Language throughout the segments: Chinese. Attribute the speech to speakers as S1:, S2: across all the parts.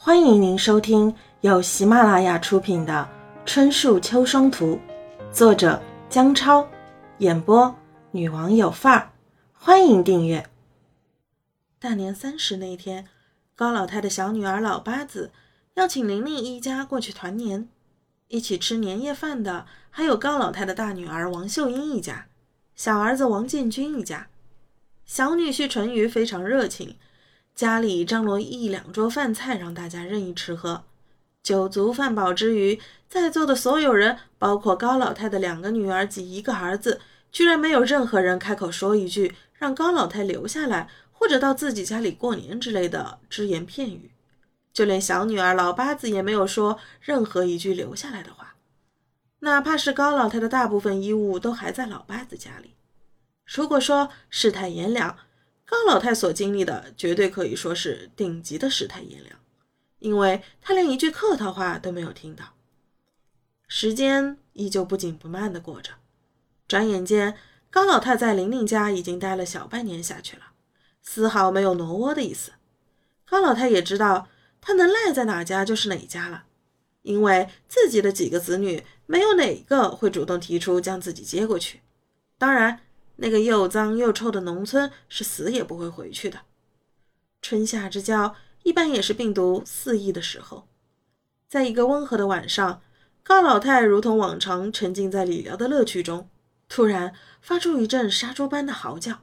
S1: 欢迎您收听由喜马拉雅出品的《春树秋霜图》，作者姜超，演播女王有范儿。欢迎订阅。大年三十那天，高老太的小女儿老八子要请玲玲一家过去团年，一起吃年夜饭的还有高老太的大女儿王秀英一家，小儿子王建军一家，小女婿淳于非常热情。家里张罗一两桌饭菜，让大家任意吃喝，酒足饭饱之余，在座的所有人，包括高老太的两个女儿及一个儿子，居然没有任何人开口说一句让高老太留下来，或者到自己家里过年之类的只言片语。就连小女儿老八子也没有说任何一句留下来的话，哪怕是高老太的大部分衣物都还在老八子家里。如果说世态炎凉，高老太所经历的绝对可以说是顶级的世态炎凉，因为她连一句客套话都没有听到。时间依旧不紧不慢的过着，转眼间，高老太在玲玲家已经待了小半年下去了，丝毫没有挪窝的意思。高老太也知道，她能赖在哪家就是哪家了，因为自己的几个子女没有哪个会主动提出将自己接过去，当然。那个又脏又臭的农村是死也不会回去的。春夏之交一般也是病毒肆意的时候。在一个温和的晚上，高老太如同往常沉浸在理疗的乐趣中，突然发出一阵杀猪般的嚎叫，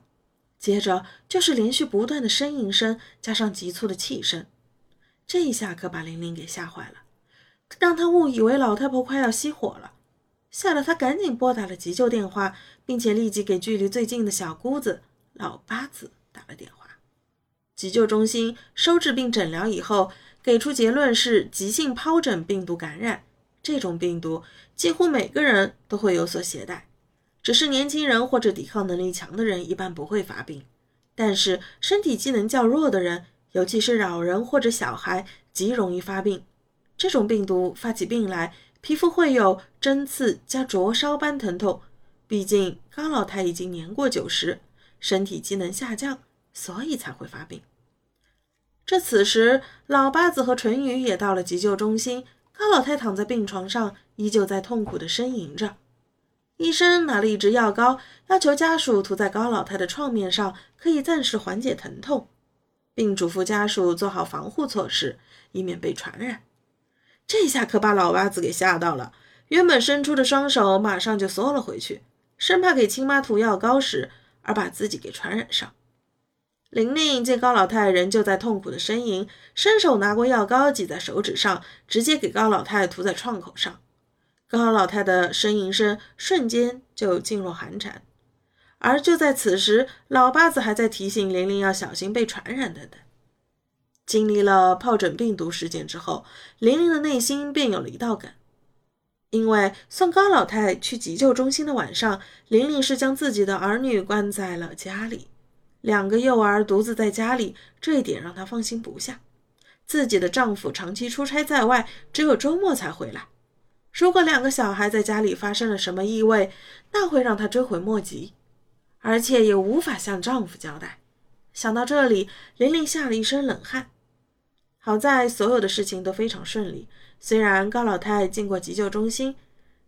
S1: 接着就是连续不断的呻吟声，加上急促的气声。这一下可把玲玲给吓坏了，让她误以为老太婆快要熄火了。吓得他赶紧拨打了急救电话，并且立即给距离最近的小姑子老八子打了电话。急救中心收治并诊疗以后，给出结论是急性疱疹病毒感染。这种病毒几乎每个人都会有所携带，只是年轻人或者抵抗能力强的人一般不会发病，但是身体机能较弱的人，尤其是老人或者小孩，极容易发病。这种病毒发起病来。皮肤会有针刺加灼烧般疼痛，毕竟高老太已经年过九十，身体机能下降，所以才会发病。这此时，老八子和淳于也到了急救中心。高老太躺在病床上，依旧在痛苦地呻吟着。医生拿了一支药膏，要求家属涂在高老太的创面上，可以暂时缓解疼痛，并嘱咐家属做好防护措施，以免被传染。这下可把老八子给吓到了，原本伸出的双手马上就缩了回去，生怕给亲妈涂药膏时而把自己给传染上。玲玲见高老太仍旧在痛苦的呻吟，伸手拿过药膏挤在手指上，直接给高老太涂在创口上。高老太的呻吟声瞬间就噤若寒蝉。而就在此时，老八子还在提醒玲玲要小心被传染等等。经历了疱疹病毒事件之后，玲玲的内心便有了一道梗。因为送高老太去急救中心的晚上，玲玲是将自己的儿女关在了家里，两个幼儿独自在家里，这一点让她放心不下。自己的丈夫长期出差在外，只有周末才回来。如果两个小孩在家里发生了什么意外，那会让她追悔莫及，而且也无法向丈夫交代。想到这里，玲玲吓了一身冷汗。好在所有的事情都非常顺利。虽然高老太进过急救中心，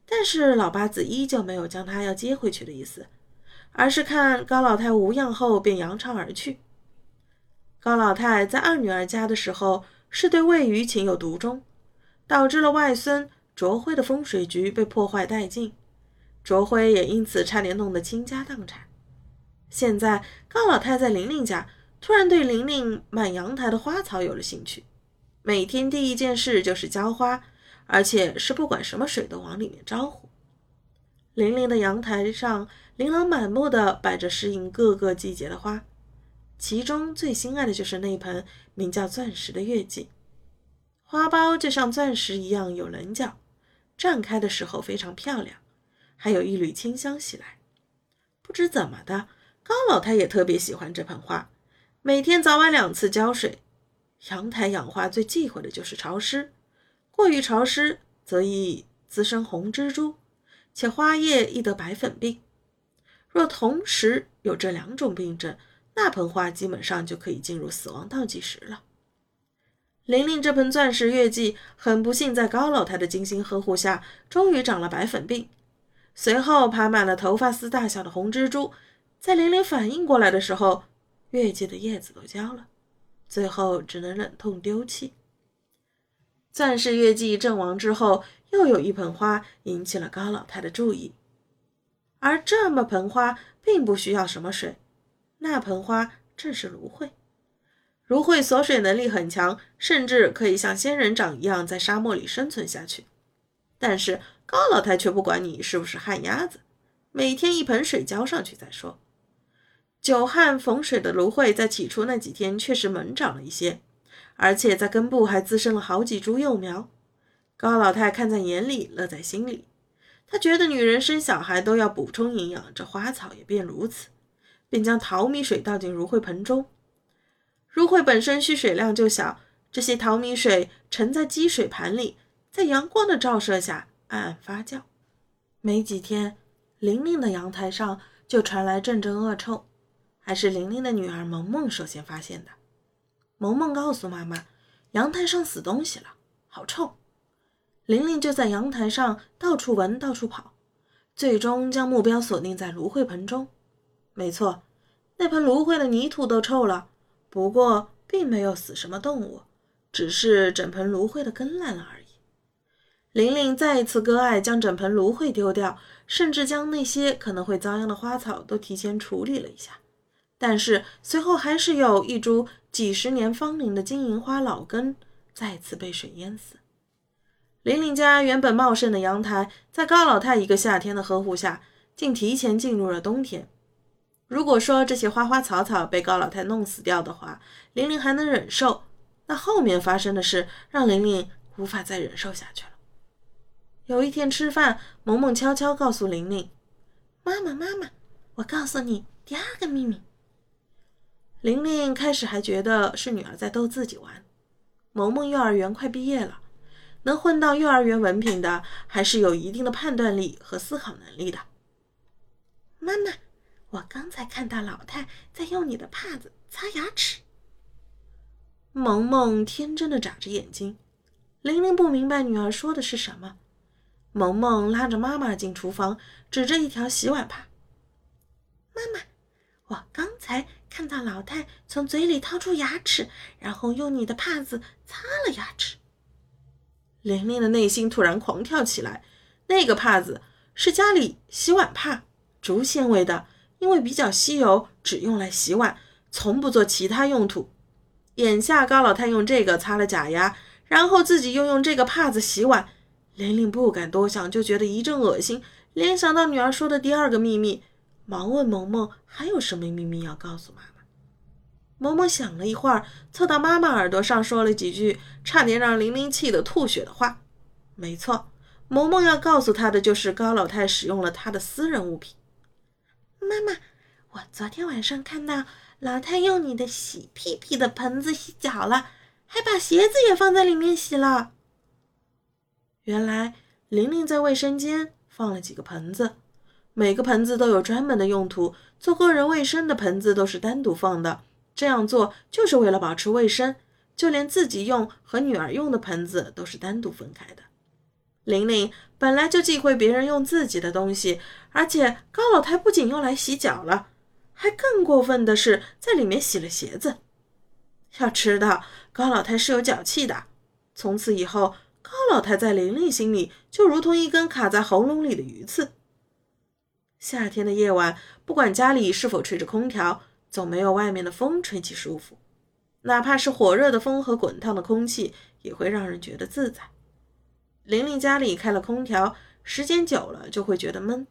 S1: 但是老八子依旧没有将她要接回去的意思，而是看高老太无恙后便扬长而去。高老太在二女儿家的时候是对魏余情有独钟，导致了外孙卓辉的风水局被破坏殆尽，卓辉也因此差点弄得倾家荡产。现在高老太在玲玲家。突然对玲玲满阳台的花草有了兴趣，每天第一件事就是浇花，而且是不管什么水都往里面招呼。玲玲的阳台上琳琅满目的摆着适应各个季节的花，其中最心爱的就是那盆名叫钻石的月季，花苞就像钻石一样有棱角，绽开的时候非常漂亮，还有一缕清香袭来。不知怎么的，高老太也特别喜欢这盆花。每天早晚两次浇水。阳台养花最忌讳的就是潮湿，过于潮湿则易滋生红蜘蛛，且花叶易得白粉病。若同时有这两种病症，那盆花基本上就可以进入死亡倒计时了。玲玲这盆钻石月季很不幸，在高老太的精心呵护下，终于长了白粉病，随后爬满了头发丝大小的红蜘蛛。在玲玲反应过来的时候，月季的叶子都焦了，最后只能忍痛丢弃。钻石月季阵亡之后，又有一盆花引起了高老太的注意，而这么盆花并不需要什么水，那盆花正是芦荟。芦荟锁水能力很强，甚至可以像仙人掌一样在沙漠里生存下去。但是高老太却不管你是不是旱鸭子，每天一盆水浇上去再说。久旱逢水的芦荟在起初那几天确实猛长了一些，而且在根部还滋生了好几株幼苗。高老太看在眼里，乐在心里。她觉得女人生小孩都要补充营养，这花草也便如此，便将淘米水倒进芦荟盆中。芦荟本身蓄水量就小，这些淘米水沉在积水盘里，在阳光的照射下暗暗发酵。没几天，玲玲的阳台上就传来阵阵恶臭，还是玲玲的女儿萌萌首先发现的。萌萌告诉妈妈，阳台上死东西了，好臭。玲玲就在阳台上到处闻，到处跑，最终将目标锁定在芦荟盆中。没错，那盆芦荟的泥土都臭了。不过，并没有死什么动物，只是整盆芦荟的根烂了而已。玲玲再一次割爱，将整盆芦荟丢掉，甚至将那些可能会遭殃的花草都提前处理了一下。但是随后还是有一株几十年芳龄的金银花老根再次被水淹死。玲玲家原本茂盛的阳台，在高老太一个夏天的呵护下，竟提前进入了冬天。如果说这些花花草草被高老太弄死掉的话，玲玲还能忍受，那后面发生的事让玲玲无法再忍受下去了。有一天吃饭，萌萌悄悄告诉玲玲：“妈妈，妈妈，我告诉你第二个秘密。”玲玲开始还觉得是女儿在逗自己玩。萌萌幼儿园快毕业了，能混到幼儿园文凭的，还是有一定的判断力和思考能力的。妈妈。我刚才看到老太在用你的帕子擦牙齿。萌萌天真的眨着眼睛，玲玲不明白女儿说的是什么。萌萌拉着妈妈进厨房，指着一条洗碗帕：“妈妈，我刚才看到老太从嘴里掏出牙齿，然后用你的帕子擦了牙齿。”玲玲的内心突然狂跳起来。那个帕子是家里洗碗帕，竹纤维的。因为比较稀有，只用来洗碗，从不做其他用途。眼下高老太用这个擦了假牙，然后自己又用这个帕子洗碗，玲玲不敢多想，就觉得一阵恶心。联想到女儿说的第二个秘密，忙问萌萌还有什么秘密要告诉妈妈。萌萌想了一会儿，凑到妈妈耳朵上说了几句差点让玲玲气得吐血的话。没错，萌萌要告诉她的就是高老太使用了她的私人物品。妈妈，我昨天晚上看到老太用你的洗屁屁的盆子洗脚了，还把鞋子也放在里面洗了。原来玲玲在卫生间放了几个盆子，每个盆子都有专门的用途。做个人卫生的盆子都是单独放的，这样做就是为了保持卫生。就连自己用和女儿用的盆子都是单独分开的。玲玲本来就忌讳别人用自己的东西，而且高老太不仅用来洗脚了，还更过分的是在里面洗了鞋子。要知道，高老太是有脚气的。从此以后，高老太在玲玲心里就如同一根卡在喉咙里的鱼刺。夏天的夜晚，不管家里是否吹着空调，总没有外面的风吹起舒服。哪怕是火热的风和滚烫的空气，也会让人觉得自在。玲玲家里开了空调，时间久了就会觉得闷。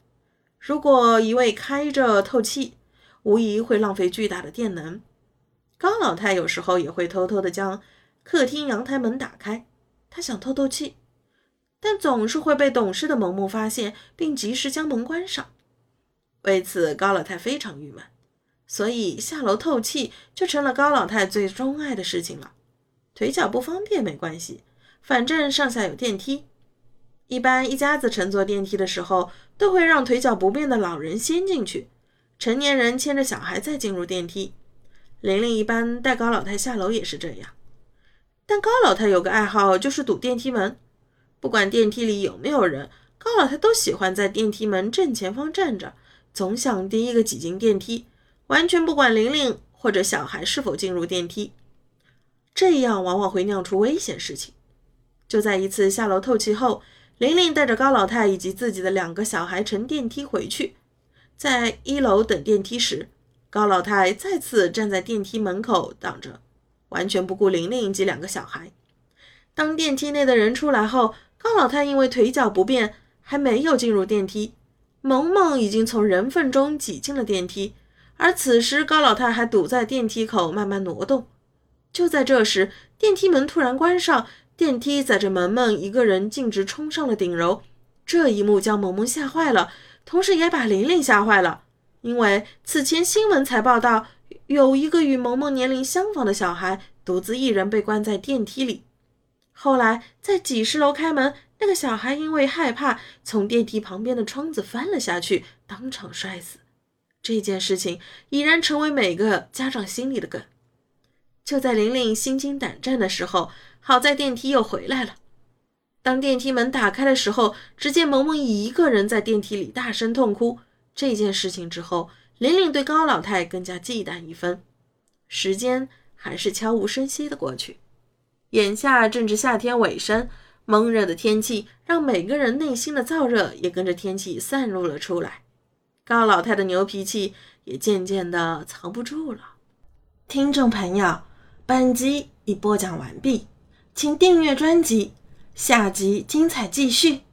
S1: 如果一味开着透气，无疑会浪费巨大的电能。高老太有时候也会偷偷的将客厅阳台门打开，她想透透气，但总是会被懂事的萌萌发现，并及时将门关上。为此，高老太非常郁闷。所以下楼透气就成了高老太最钟爱的事情了。腿脚不方便没关系。反正上下有电梯，一般一家子乘坐电梯的时候，都会让腿脚不便的老人先进去，成年人牵着小孩再进入电梯。玲玲一般带高老太下楼也是这样。但高老太有个爱好，就是堵电梯门。不管电梯里有没有人，高老太都喜欢在电梯门正前方站着，总想第一个挤进电梯，完全不管玲玲或者小孩是否进入电梯。这样往往会酿出危险事情。就在一次下楼透气后，玲玲带着高老太以及自己的两个小孩乘电梯回去，在一楼等电梯时，高老太再次站在电梯门口挡着。完全不顾玲玲及两个小孩。当电梯内的人出来后，高老太因为腿脚不便，还没有进入电梯。萌萌已经从人缝中挤进了电梯，而此时高老太还堵在电梯口，慢慢挪动。就在这时，电梯门突然关上，电梯载着萌萌一个人径直冲上了顶楼。这一幕将萌萌吓坏了，同时也把玲玲吓坏了，因为此前新闻才报道。有一个与萌萌年龄相仿的小孩独自一人被关在电梯里。后来在几十楼开门，那个小孩因为害怕，从电梯旁边的窗子翻了下去，当场摔死。这件事情已然成为每个家长心里的梗。就在玲玲心惊胆战的时候，好在电梯又回来了。当电梯门打开的时候，只见萌萌一个人在电梯里大声痛哭。这件事情之后。玲玲对高老太更加忌惮一分，时间还是悄无声息的过去。眼下正值夏天尾声，闷热的天气让每个人内心的燥热也跟着天气散露了出来。高老太的牛脾气也渐渐的藏不住了。听众朋友，本集已播讲完毕，请订阅专辑，下集精彩继续。